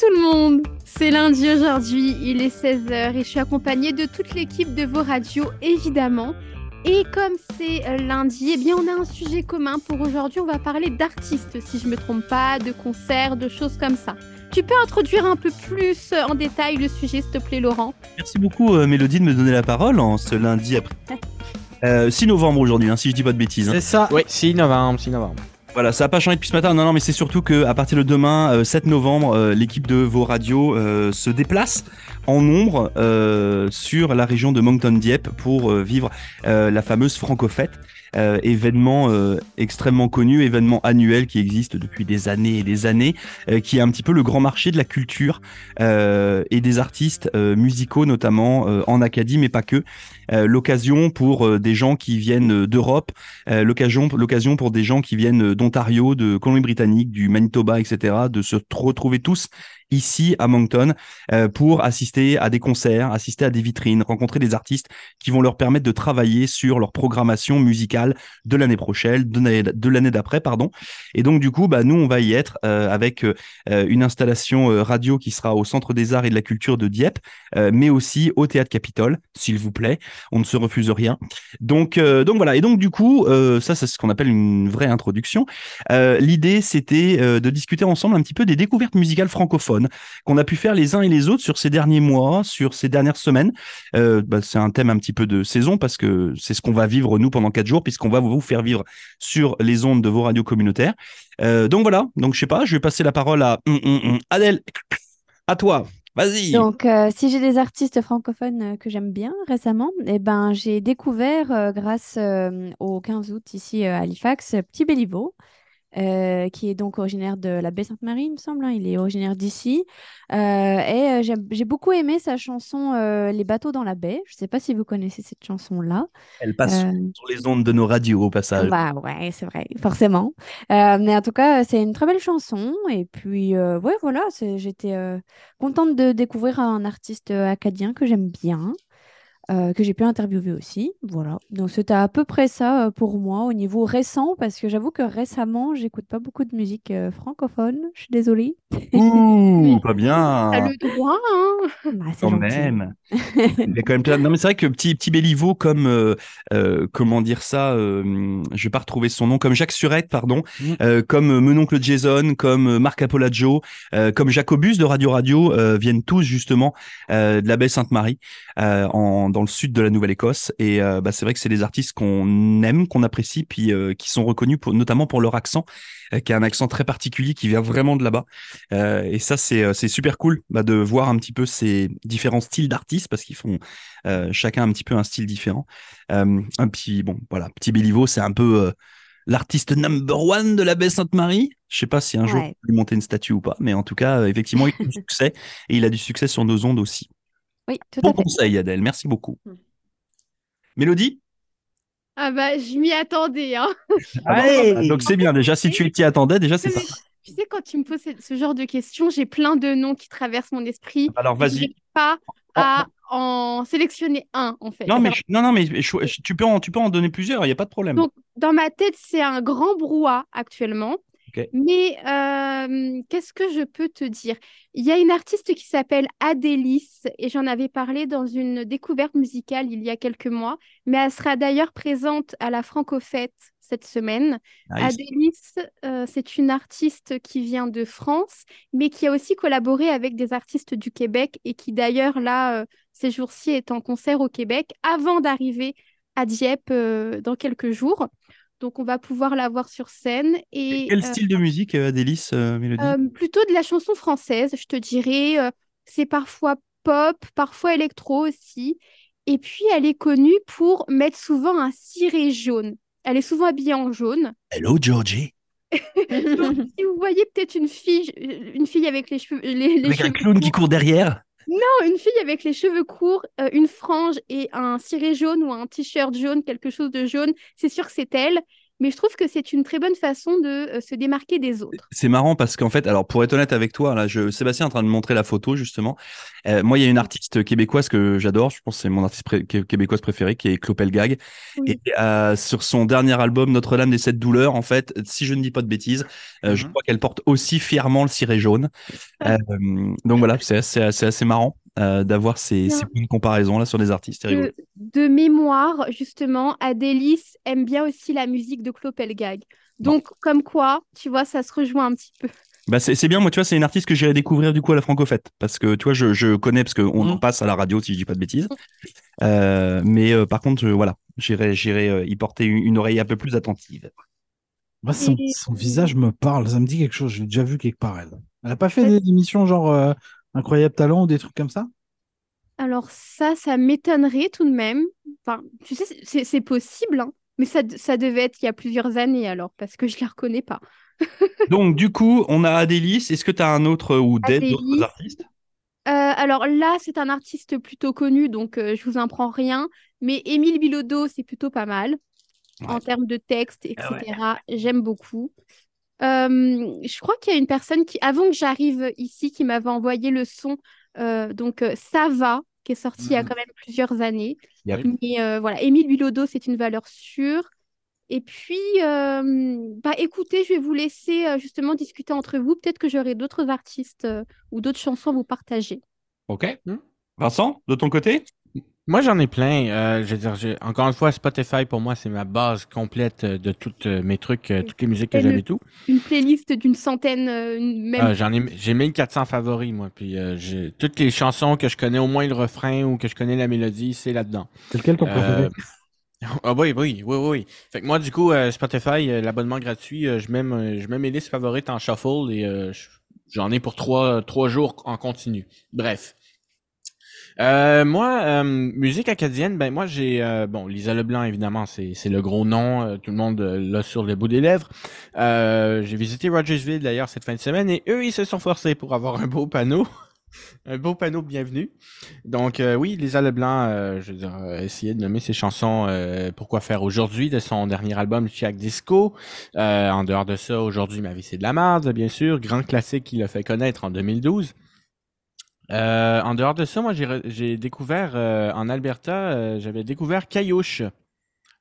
tout le monde C'est lundi aujourd'hui, il est 16h et je suis accompagnée de toute l'équipe de vos radios évidemment. Et comme c'est euh, lundi, eh bien on a un sujet commun pour aujourd'hui, on va parler d'artistes si je me trompe pas, de concerts, de choses comme ça. Tu peux introduire un peu plus euh, en détail le sujet s'il te plaît Laurent? Merci beaucoup euh, Mélodie de me donner la parole en ce lundi après. 6 novembre aujourd'hui, hein, si je dis pas de bêtises. hein. C'est ça, Oui. 6 novembre, 6 novembre. Voilà, ça n'a pas changé depuis ce matin. Non, non, mais c'est surtout que à partir de demain, euh, 7 novembre, euh, l'équipe de vos radios euh, se déplace en nombre euh, sur la région de Moncton-Dieppe pour euh, vivre euh, la fameuse Francofête. euh, événement euh, extrêmement connu, événement annuel qui existe depuis des années et des années, qui est un petit peu le grand marché de la culture et des artistes musicaux notamment en Acadie, mais pas que. L'occasion pour des gens qui viennent d'Europe, l'occasion l'occasion pour des gens qui viennent d'Ontario, de Colombie-Britannique, du Manitoba, etc., de se retrouver tous ici à Moncton euh, pour assister à des concerts, assister à des vitrines, rencontrer des artistes qui vont leur permettre de travailler sur leur programmation musicale de l'année prochaine, de l'année- d'après, pardon. Et donc du coup, bah, nous on va y être euh, avec euh, une installation radio qui sera au Centre des Arts et de la Culture de Dieppe, mais aussi au Théâtre Capitole, s'il vous plaît. On ne se refuse rien. Donc, donc voilà. Et donc du coup, ça, c'est ce qu'on appelle une vraie introduction. L'idée, c'était de discuter ensemble un petit peu des découvertes musicales francophones qu'on a pu faire les uns et les autres sur ces derniers mois, sur ces dernières semaines. Euh, bah, c'est un thème un petit peu de saison parce que c'est ce qu'on va vivre nous pendant quatre jours, puisqu'on va vous faire vivre sur les ondes de vos radios communautaires. Euh, donc voilà. Donc je sais pas, je vais passer la parole à hum, hum, hum. Adèle. À toi. Vas-y. Donc, euh, si j'ai des artistes francophones que j'aime bien récemment, eh ben, j'ai découvert, grâce au 15 août ici à Halifax, Petit Béliveau, euh, qui est donc originaire de la baie Sainte-Marie, il me semble. hein, il est originaire d'ici. Euh, et euh, j'ai beaucoup aimé sa chanson Les bateaux dans la baie. Je ne sais pas si vous connaissez cette chanson-là. Elle passe sur les ondes de nos radios au passage. Bah ouais, c'est vrai, forcément. Mais en tout cas, c'est une très belle chanson. Et puis, ouais, voilà, j'étais contente de découvrir un artiste acadien que j'aime bien, euh, que j'ai pu interviewer aussi. Voilà. Donc, c'était à peu près ça euh, pour moi au niveau récent, parce que j'avoue que récemment, j'écoute pas beaucoup de musique euh, francophone. Je suis désolée. Ouh, pas bien. T'as le droit, hein? Bah, c'est Quand gentil. même. A quand même plein- Non, mais c'est vrai que petit, petit Béliveau, comme, euh, euh, comment dire ça, euh, je vais pas retrouver son nom, comme Jacques Surette, pardon, Mm. euh, comme Menoncle Jason, comme Marc Apolagio, euh, comme Jacobus de Radio Radio, euh, viennent tous justement euh, de la baie Sainte-Marie, euh, en, dans le sud de la Nouvelle-Écosse. Et euh, bah, c'est vrai que c'est des artistes qu'on aime, qu'on apprécie, puis euh, qui sont reconnus pour, notamment pour leur accent, euh, qui a un accent très particulier, qui vient vraiment de là-bas. Et ça, c'est c'est super cool bah, de voir un petit peu ces différents styles d'artistes parce qu'ils font chacun un petit peu un style différent. Un petit bon, voilà, petit Béliveau, c'est un peu l'artiste number one de la baie Sainte-Marie. Je sais pas si un jour Ouais. on peut lui monter une statue ou pas, mais en tout cas, effectivement, il a du succès et il a du succès sur nos ondes aussi. Oui, tout Bon à fait. conseil, Adèle, merci beaucoup. Mm. Mélodie? Ah bah, je m'y attendais, hein. Ah bon, Donc c'est bien déjà, si tu t'y attendais, déjà c'est pas mais Tu sais, quand tu me poses ce, genre de questions, j'ai plein de noms qui traversent mon esprit. Alors Je vas-y. n'arrive pas à en sélectionner un, en fait. Non mais, je- non, non, mais je- je- tu, peux en, tu peux en donner plusieurs, il n'y a pas de problème. Donc, dans ma tête, c'est un grand brouhaha actuellement. Mais euh, qu'est-ce que je peux te dire? Il y a une artiste qui s'appelle Adélis et j'en avais parlé dans une découverte musicale il y a quelques mois, mais elle sera d'ailleurs présente à la Francofête cette semaine. Nice. Adélis, euh, c'est une artiste qui vient de France, mais qui a aussi collaboré avec des artistes du Québec et qui d'ailleurs, là, euh, ces jours-ci, est en concert au Québec avant d'arriver à Dieppe dans quelques jours. Donc, on va pouvoir la voir sur scène. Et, Quel euh, style de musique, euh, Adélis, euh, Mélodie? Euh, plutôt de la chanson française, je te dirais. euh, c'est parfois pop, parfois électro aussi. Et puis, elle est connue pour mettre souvent un ciré jaune. Elle est souvent habillée en jaune. Hello, Georgie. Donc, si vous voyez peut-être une fille, une fille avec les cheveux, les, les Avec un clown qui court derrière. Non, une fille avec les cheveux courts, euh, une frange et un ciré jaune ou un t-shirt jaune, quelque chose de jaune, c'est sûr que c'est elle. Mais je trouve que c'est une très bonne façon de euh, se démarquer des autres. C'est marrant parce qu'en fait, alors pour être honnête avec toi, là, je, Sébastien est en train de montrer la photo justement. Euh, moi, il y a une artiste québécoise que j'adore, je pense que c'est mon artiste québécoise préférée, qui est Clopel Gag. Et euh, sur son dernier album, Notre-Dame des Sept Douleurs, en fait, si je ne dis pas de bêtises, je mhm. crois qu'elle porte aussi fièrement le ciré jaune. donc voilà, c'est assez, assez, marrant. D'avoir ces, ces, points de comparaison là sur des artistes. De, de, mémoire, justement, Adélis aime bien aussi la musique de Clopelgag. Donc, comme quoi, tu vois, ça se rejoint un petit peu. Bah c'est bien, moi, tu vois, c'est une artiste que j'irai découvrir du coup à la Francofête. Parce que, tu vois, je, je connais, parce qu'on en mmh. passe à la radio, si je dis pas de bêtises. Euh, mais euh, par contre, voilà, j'irai euh, y porter une, oreille un peu plus attentive. Moi, son, visage me parle, ça me dit quelque chose, je l'ai déjà vu quelque part, elle. Elle a pas fait des émissions genre Incroyable Talent ou des trucs comme ça? Alors, ça, ça m'étonnerait tout de même. Enfin, tu sais, c'est possible, hein. Mais ça, ça devait être il y a plusieurs années alors, parce que je ne la reconnais pas. Donc, du coup, on a Adélis. Est-ce que tu as un autre ou d'autres artistes? Euh, alors là, c'est un artiste plutôt connu, donc euh, je vous en prends rien. Mais Émile Bilodeau, c'est plutôt pas mal en termes de texte, etc. Ah J'aime beaucoup. Euh, je crois qu'il y a une personne qui, avant que j'arrive ici, qui m'avait envoyé le son. donc ça va, qui est sorti il y a mmh. quand même plusieurs années. Mais euh, voilà, Émile Bilodeau, c'est une valeur sûre. Et puis, euh, bah, écoutez, je vais vous laisser euh, justement discuter entre vous. Peut-être que j'aurai d'autres artistes ou d'autres chansons à vous partager. Ok. Mmh. Vincent, de ton côté? Moi, j'en ai plein. Euh, je veux dire, encore une fois, Spotify, pour moi, c'est ma base complète euh, de tous euh, mes trucs, toutes les musiques que j'aime et tout. Une playlist d'une centaine, même. Ah, j'en ai, j'ai 1400 favoris, moi. Puis j'ai toutes les chansons que je connais au moins le refrain ou que je connais la mélodie, c'est là-dedans. C'est lequel ton préféré? Ah oui, oui, oui, oui. Fait que moi, du coup, Spotify, l'abonnement gratuit, je mets, je mets mes listes favorites en shuffle et j'en ai pour trois, trois jours en continu. Bref. Euh, moi, euh, musique acadienne, ben moi j'ai euh, bon Lisa Leblanc évidemment c'est c'est le gros nom, tout le monde l'a sur le bout des lèvres. j'ai visité Rogersville d'ailleurs cette fin de semaine et eux ils se sont forcés pour avoir un beau panneau. un beau panneau bienvenue. Donc oui, Lisa Leblanc, je veux dire, de nommer ses chansons Pourquoi faire aujourd'hui de son dernier album Chiac Disco. en dehors de ça, aujourd'hui ma vie c'est de la merde, bien sûr, grand classique qu'il a fait connaître en 2012. Euh, en dehors de ça, moi, j'ai découvert euh, en Alberta, euh, j'avais découvert Caillouche.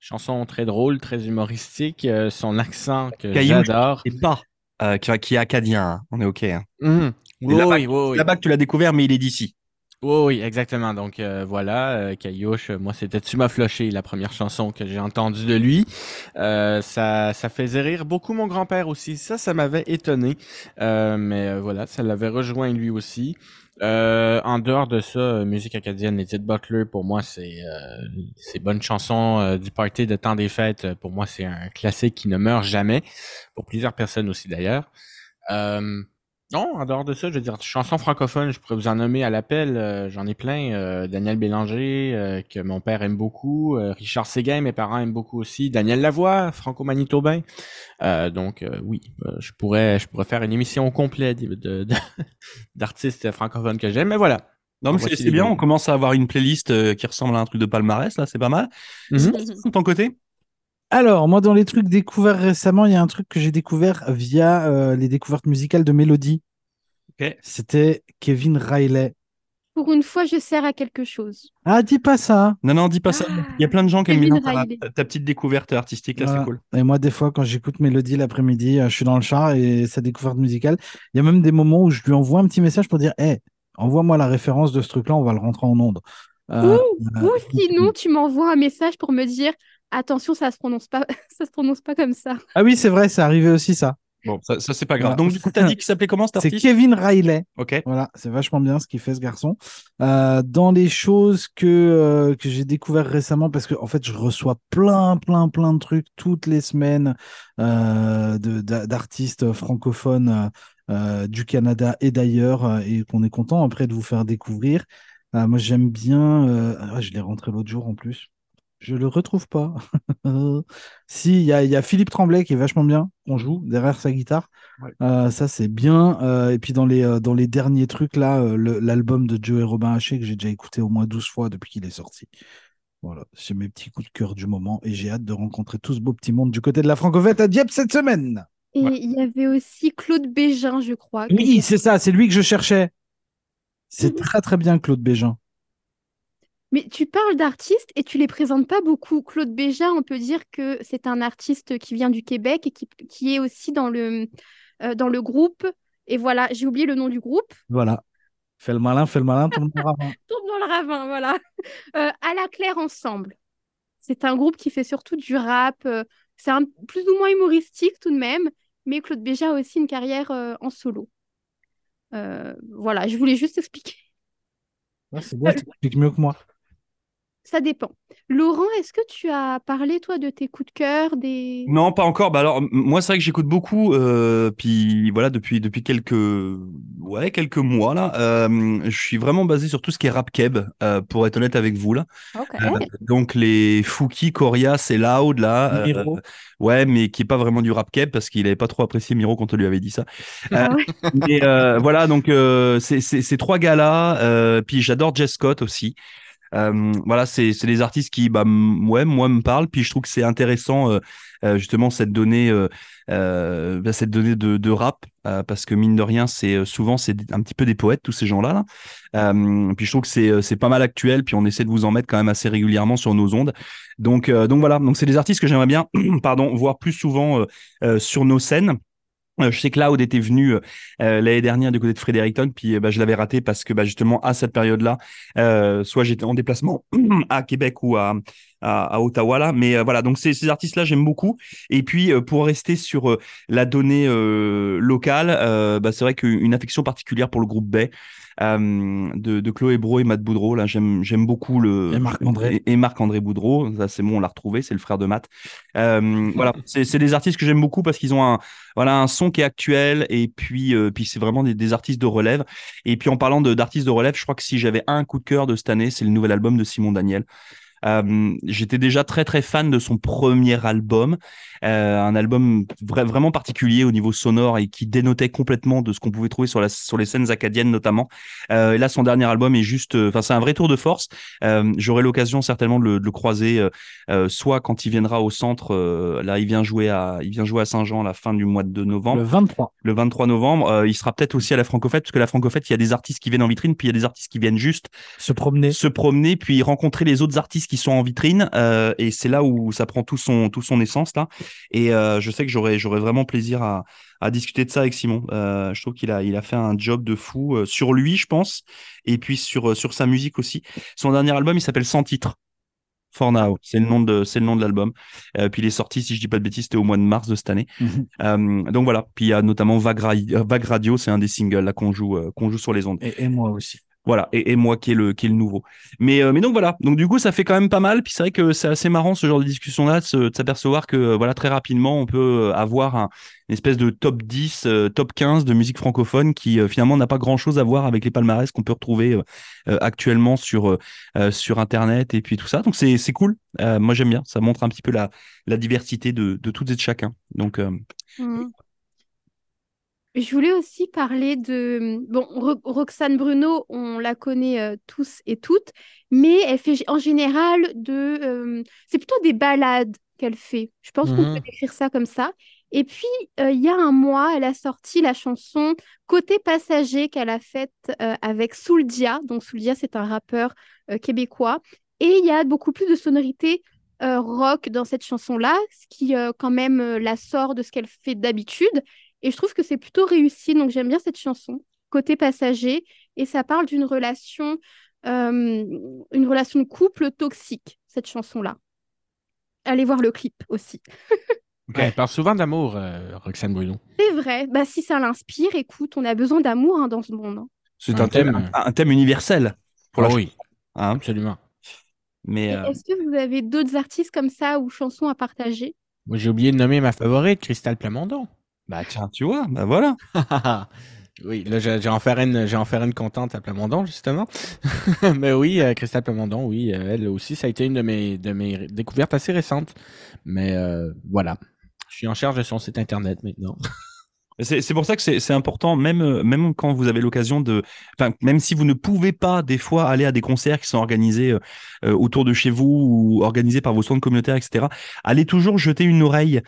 Chanson très drôle, très humoristique, son accent que j'adore. Et pas, qui, est acadien, hein. on est OK. Hein. Mmh. Oui, oui, oui, Là-bas que tu l'as découvert, mais il est d'ici. Oui, oui, exactement. Donc voilà, Caillouche, moi c'était Tu m'as floché, la première chanson que j'ai entendue de lui? ça, ça faisait rire beaucoup mon grand-père aussi. Ça, ça m'avait étonné. mais voilà, ça l'avait rejoint lui aussi. Euh, en dehors de ça, euh, musique acadienne, Edith Butler, pour moi, c'est euh, c'est bonne chanson euh, du party de temps des fêtes. Pour moi, c'est un classique qui ne meurt jamais. Pour plusieurs personnes aussi d'ailleurs. Euh, non, en dehors de ça, je veux dire, chansons francophones, je pourrais vous en nommer à l'appel. Euh, j'en ai plein. Euh, Daniel Bélanger, euh, que mon père aime beaucoup. Richard Séguin, mes parents aiment beaucoup aussi. Daniel Lavoie, franco-manitobain. donc oui, je pourrais, je pourrais faire une émission complète d'artistes de, francophones que j'aime. Mais voilà. Non, mais c'est bien. On commence à avoir une playlist qui ressemble à un truc de palmarès. Là, c'est pas mal. Mm De ton côté? Alors, moi, dans les trucs découverts récemment, il y a un truc que j'ai découvert via euh, les découvertes musicales de Mélodie. C'était Kevin Riley. Pour une fois, je sers à quelque chose. Ah, dis pas ça. Non, non, dis pas ça. Il y a plein de gens qui aiment bien ta, petite découverte artistique, là, c'est cool. Et moi, des fois, quand j'écoute Mélodie l'après-midi, euh, je suis dans le char et sa découverte musicale, il y a même des moments où je lui envoie un petit message pour dire Hé, envoie-moi la référence de ce truc-là, on va le rentrer en onde. Euh, ou sinon, tu m'envoies un message pour me dire attention, ça se prononce pas, ça se prononce pas comme ça. Ah oui, c'est vrai, c'est arrivé aussi ça. Bon, ça, c'est pas grave. Donc, du coup, t'as dit qu'il s'appelait comment cet C'est Kevin Riley. Ok. Voilà, c'est vachement bien ce qu'il fait, ce garçon. Euh, dans les choses que, euh, que j'ai découvert récemment, parce que, en fait, je reçois plein, plein, plein de trucs toutes les semaines euh, d'artistes francophones du Canada et d'ailleurs, et qu'on est content après de vous faire découvrir. moi, j'aime bien. Ah, je l'ai rentré l'autre jour en plus. Je le retrouve pas. si, il y a, Philippe Tremblay qui est vachement bien, on joue derrière sa guitare. Euh, ça, c'est bien. Euh, et puis dans les, euh, dans les derniers trucs, là, l'album de Joe et Robin Haché que j'ai déjà écouté au moins 12 fois depuis qu'il est sorti. Voilà, c'est mes petits coups de cœur du moment et j'ai hâte de rencontrer tout ce beau petit monde du côté de la Francovette à Dieppe cette semaine. Et Ouais. il y avait aussi Claude Bégin, je crois. Oui, c'est ça, c'est lui que je cherchais. C'est très très bien, Claude Bégin. Mais tu parles d'artistes et tu les présentes pas beaucoup. Claude Bégin, on peut dire que c'est un artiste qui vient du Québec et qui, qui est aussi dans le, euh, dans le groupe. Et voilà, j'ai oublié le nom du groupe. Voilà. Fais le malin, fais le malin, tourne le ravin. Tombe dans le ravin, voilà. Euh, à la claire ensemble. C'est un groupe qui fait surtout du rap. euh, c'est un, plus ou moins humoristique tout de même. Mais Claude Bégin a aussi une carrière en solo. Voilà, je voulais juste expliquer. Ouais, c'est bien, tu expliques mieux que moi. Ça dépend. Laurent, est-ce que tu as parlé, toi, de tes coups de cœur, des... Non, pas encore. Bah alors, moi, c'est vrai que j'écoute beaucoup. Euh, puis voilà, depuis depuis quelques ouais quelques mois là, euh, je suis vraiment basé sur tout ce qui est rap keb. euh, pour être honnête avec vous là. Euh, donc les Fouki, Corias et Loud là. euh, Miro. ouais, mais qui est pas vraiment du rap keb parce qu'il avait pas trop apprécié Miro quand on lui avait dit ça. Ah ouais. Mais euh, voilà, donc euh, c'est c'est- ces trois gars-là. Euh, puis j'adore Jess Scott aussi. Euh, voilà, c'est des artistes qui, bah, ouais, moi me parlent. Puis je trouve que c'est intéressant euh, euh, justement cette donnée, bah, cette donnée de, rap, parce que mine de rien, c'est souvent un petit peu des poètes tous ces gens-là. Là. Puis je trouve que c'est pas mal actuel. Puis on essaie de vous en mettre quand même assez régulièrement sur nos ondes. Donc donc voilà, c'est des artistes que j'aimerais bien, pardon, voir plus souvent sur nos scènes. Euh, Je sais que Loud était venu euh, euh, l'année dernière du côté de Fredericton, puis bah, je l'avais raté parce que bah, justement à cette période-là, soit j'étais en déplacement à Québec ou à, Ottawa mais voilà donc ces, artistes-là j'aime beaucoup. Et puis pour rester sur la donnée locale, bah, c'est vrai qu'une affection particulière pour le groupe Bay. Euh, de, de Chloé Bro et Matt Boudreau là j'aime j'aime beaucoup le Et Marc-André. et, et Marc-André Boudreau. Ça c'est bon on l'a retrouvé c'est le frère de Matt. Euh, voilà c'est c'est des artistes que j'aime beaucoup parce qu'ils ont un voilà un son qui est actuel et puis euh, puis c'est vraiment des, des artistes de relève. Et puis en parlant de d'artistes de relève je crois que si j'avais un coup de cœur de cette année c'est le nouvel album de Simon Daniel euh, j'étais déjà très très fan de son premier album, euh, un album vra- vraiment particulier au niveau sonore et qui dénotait complètement de ce qu'on pouvait trouver sur, la, sur les scènes acadiennes notamment. Euh, et là, son dernier album est juste, enfin c'est un vrai tour de force. J'aurai l'occasion certainement de le, de le croiser, soit quand il viendra au centre. là, il vient jouer à, il vient jouer à Saint-Jean à la fin du mois de novembre Le 23. le 23 novembre. Il sera peut-être aussi à la Francofête, parce que la Francofête, il y a des artistes qui viennent en vitrine, puis il y a des artistes qui viennent juste Se promener. se promener, puis rencontrer les autres artistes qui sont en vitrine. euh, et c'est là où ça prend tout son, tout son essence, là. Et euh, je sais que j'aurais, j'aurais vraiment plaisir à, à discuter de ça avec Simon. Euh, je trouve qu'il a, il a fait un job de fou sur lui, je pense, et puis sur, sur sa musique aussi. Son dernier album, il s'appelle Sans titre. For Now, c'est le nom de, c'est le nom de l'album. Euh, puis il est sorti, si je dis pas de bêtises, c'était au mois de mars de cette année. Mhm. Euh, donc voilà. Puis il y a notamment Vague, Ra- Vague Radio, c'est un des singles là qu'on joue, euh, qu'on joue sur les ondes. Et, et moi aussi. Voilà, et, moi qui est le nouveau. Mais euh, mais donc voilà, donc du coup ça fait quand même pas mal. Puis c'est vrai que c'est assez marrant ce genre de discussion là, de s'apercevoir que euh, voilà très rapidement on peut euh, avoir un, une espèce de top 10, euh, top 15 de musique francophone qui finalement n'a pas grand chose à voir avec les palmarès qu'on peut retrouver actuellement sur sur internet et puis tout ça. Donc c'est cool. Moi j'aime bien. Ça montre un petit peu la la diversité de de toutes et de chacun. Donc Mhm. Je voulais aussi parler de... Bon, Ro- Roxane Bruno, on la connaît euh, tous et toutes, mais elle fait en général de... euh, C'est plutôt des ballades qu'elle fait. Je pense qu'on Mhm. peut décrire ça comme ça. Et puis, euh, il y a un mois, elle a sorti la chanson Côté passager qu'elle a faite avec Souldia. Donc, Souldia, c'est un rappeur québécois. Et il y a beaucoup plus de sonorités rock dans cette chanson-là, ce qui quand même la sort de ce qu'elle fait d'habitude. Et je trouve que c'est plutôt réussi. Donc j'aime bien cette chanson, Côté passager. Et ça parle d'une relation, euh, une relation de couple toxique, cette chanson-là. Allez voir le clip aussi. Elle parle souvent d'amour, euh, Roxane Bruno. C'est vrai. Bah, si ça l'inspire, écoute, on a besoin d'amour hein, dans ce monde. hein. c'est Un un, thème thème. un, un thème universel pour la Ah oui, hein. absolument. Mais euh, Est-ce que vous avez d'autres artistes comme ça ou chansons à partager? Moi, j'ai oublié de nommer ma favorite, Cristal Plamondon. Bah tiens, tu vois, bah voilà. oui, là, j'ai en faire une, j'ai en faire une contente à Plamondon, justement. Mais oui, euh, Cristal Plamondon, oui, euh, elle aussi, ça a été une de mes, de mes découvertes assez récentes. Mais euh, voilà, je suis en charge de son site internet maintenant. C'est pour ça que c'est important, même, euh, même quand vous avez l'occasion de. Enfin, même si vous ne pouvez pas, des fois, aller à des concerts qui sont organisés euh, euh, autour de chez vous ou organisés par vos centres communautaires, etc., allez toujours jeter une oreille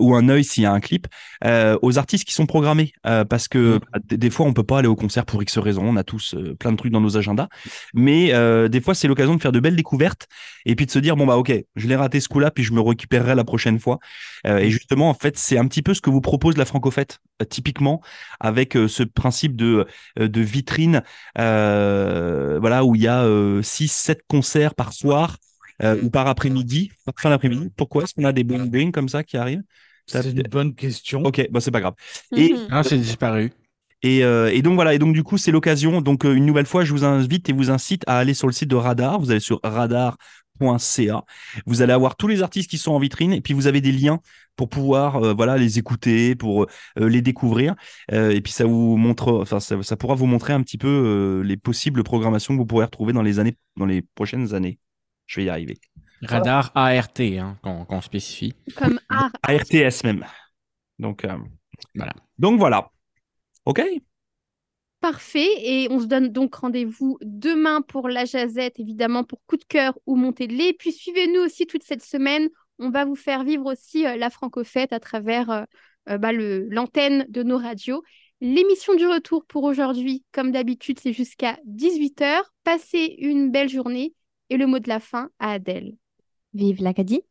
ou un œil s'il y a un clip aux artistes qui sont programmés. parce que mm. bah, des fois, on peut pas aller au concert pour X raisons. On a tous plein de trucs dans nos agendas. Mais des fois, c'est l'occasion de faire de belles découvertes et puis de se dire bon, bah, ok, je l'ai raté ce coup-là, puis je me récupérerai la prochaine fois. et justement, en fait, c'est un petit peu ce que vous propose la Francofête typiquement avec euh, ce principe de, euh, de vitrine euh, voilà, où il y a 6-7 concerts par soir ou par après-midi, par fin d'après-midi. Pourquoi est-ce qu'on a des bling bling comme ça qui arrivent? C'est une bonne question. Ok, bah c'est pas grave. Et, mhm. ah, c'est disparu. Et, et, donc voilà, et donc du coup c'est l'occasion. Donc une nouvelle fois, je vous invite et vous incite à aller sur le site de Radar. Vous allez sur radar vous allez avoir tous les artistes qui sont en vitrine et puis vous avez des liens pour pouvoir euh, voilà les écouter, pour euh, les découvrir euh, et puis ça vous montre, enfin ça, pourra vous montrer un petit peu les possibles programmations que vous pourrez retrouver dans les années, dans les prochaines années. Je vais y arriver. Radar ART hein, qu'on spécifie. Comme ARTS même. Donc voilà. Donc voilà. Ok. Parfait. Et on se donne donc rendez-vous demain pour la jazette, évidemment, pour coup de cœur ou montée de lait. Puis suivez-nous aussi toute cette semaine. On va vous faire vivre aussi euh, la francofête à travers euh, euh, bah, l'antenne de nos radios. L'émission du retour pour aujourd'hui, comme d'habitude, c'est jusqu'à 18h. Passez une belle journée et le mot de la fin à Adèle. Vive l'Acadie